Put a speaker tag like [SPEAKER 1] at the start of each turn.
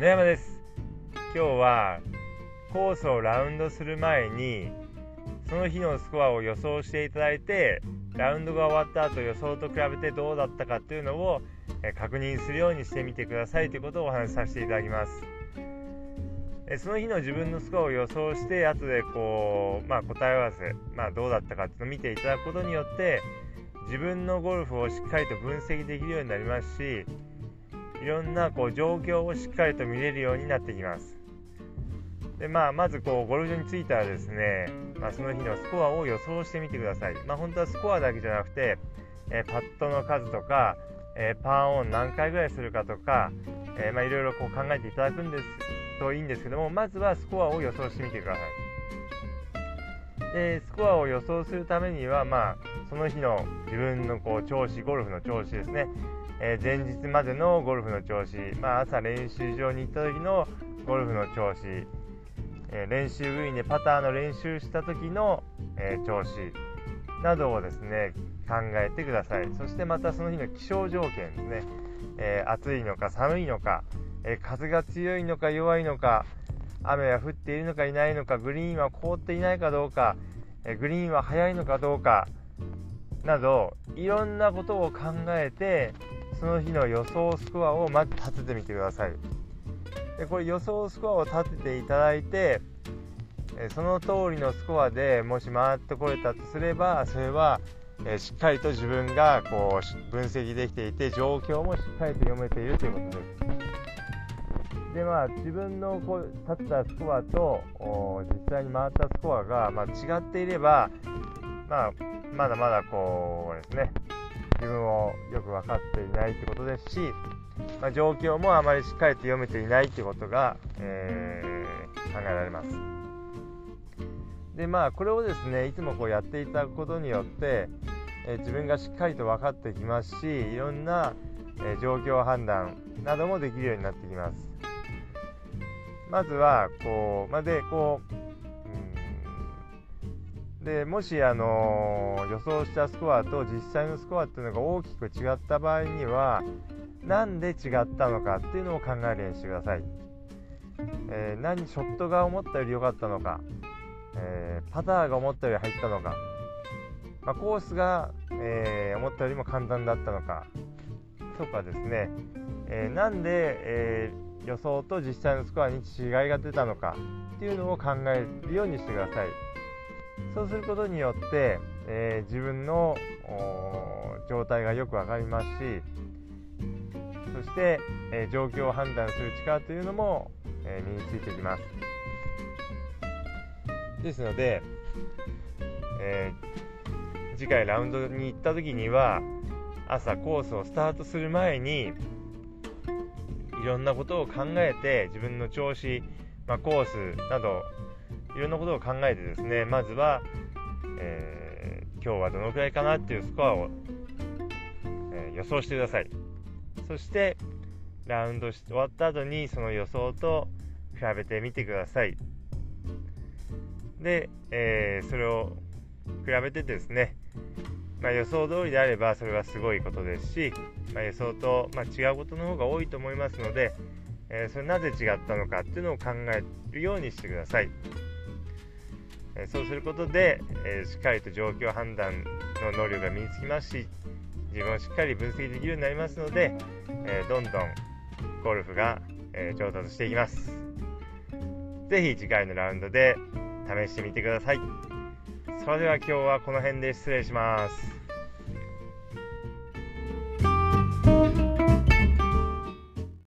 [SPEAKER 1] 野山です。今日はコースをラウンドする前にその日のスコアを予想していただいてラウンドが終わった後予想と比べてどうだったかっていうのを確認するようにしてみてくださいということをお話しさせていただきます。その日の自分のスコアを予想して後でこう、まあ、答え合わせ、まあ、どうだったかっていうのを見ていただくことによって自分のゴルフをしっかりと分析できるようになりますしいろんなこう状況をしっかりと見れるようになってきます。で、まあ、まずこうゴルフ場に着いたらですね、まあ、その日のスコアを予想してみてください、まあ、本当はスコアだけじゃなくて、えー、パットの数とか、えー、パーオン何回ぐらいするかとか、えー、まあ、いろいろこう考えていただくんですといいんですけどもまずはスコアを予想してみてください。でスコアを予想するためには、まあ、その日の自分のこう調子ゴルフの調子ですね、えー、前日までのゴルフの調子、まあ、朝練習場に行った時のゴルフの調子、えー、練習グリーンでパターの練習した時の、えー、調子。などをですね考えてください。そしてまたその日の気象条件ですね、え暑いのか寒いのか、え風が強いのか弱いのか。雨は降っているのかいないのか。グリーンは凍っていないかどうか、えグリーンは速いのかどうか。などいろんなことを考えてその日の予想スコアをまず立ててみてください。でこれ予想スコアを立てていただいてその通りのスコアでもし回ってこれたとすればそれはしっかりと自分がこう分析できていて状況もしっかりと読めているということです。でまあ自分のこう立ったスコアと実際に回ったスコアが、まあ、違っていれば、まあ、まだまだこうですね。く分かっていないってことですし、まあ、状況もあまりしっかりと読めていないってことが、えー、考えられます。でまあこれをですねいつもこうやっていただくことによって、えー、自分がしっかりと分かってきますしいろんな、えー、状況判断などもできるようになってきます。まずはこうまでこうでもし、あのー、予想したスコアと実際のスコアっていうのが大きく違った場合にはなんで違ったのかっていうのを考えるようにしてください、えー、何ショットが思ったより良かったのか、えー、パターが思ったより入ったのか、まあ、コースが、え思ったよりも簡単だったのか。とかですね、えなんで、え予想と実際のスコアに違いが出たのかっていうのを考えるようにしてください。そうすることによって、えー、自分の状態がよく分かりますしそして、えー、状況を判断する力というのも、えー、身についてきます。ですので、え次回ラウンドに行った時には朝コースをスタートする前にいろんなことを考えて自分の調子、まあ、コースなどいろんなことを考えてですねまずは、えー、今日はどのくらいかなっていうスコアを、えー、予想してくださいそしてラウンド終わった後にその予想と比べてみてくださいで、えー、それを比べてですね、まあ、予想通りであればそれはすごいことですし、まあ、予想と、まあ、違うことの方が多いと思いますので、えー、それなぜ違ったのかっていうのを考えるようにしてください。えそうすることで、えしっかりと状況判断の能力が身につきますし自分をしっかり分析できるようになりますので、えどんどんゴルフが、え上達していきます。是非次回のラウンドで試してみてください。それでは今日はこの辺で失礼します。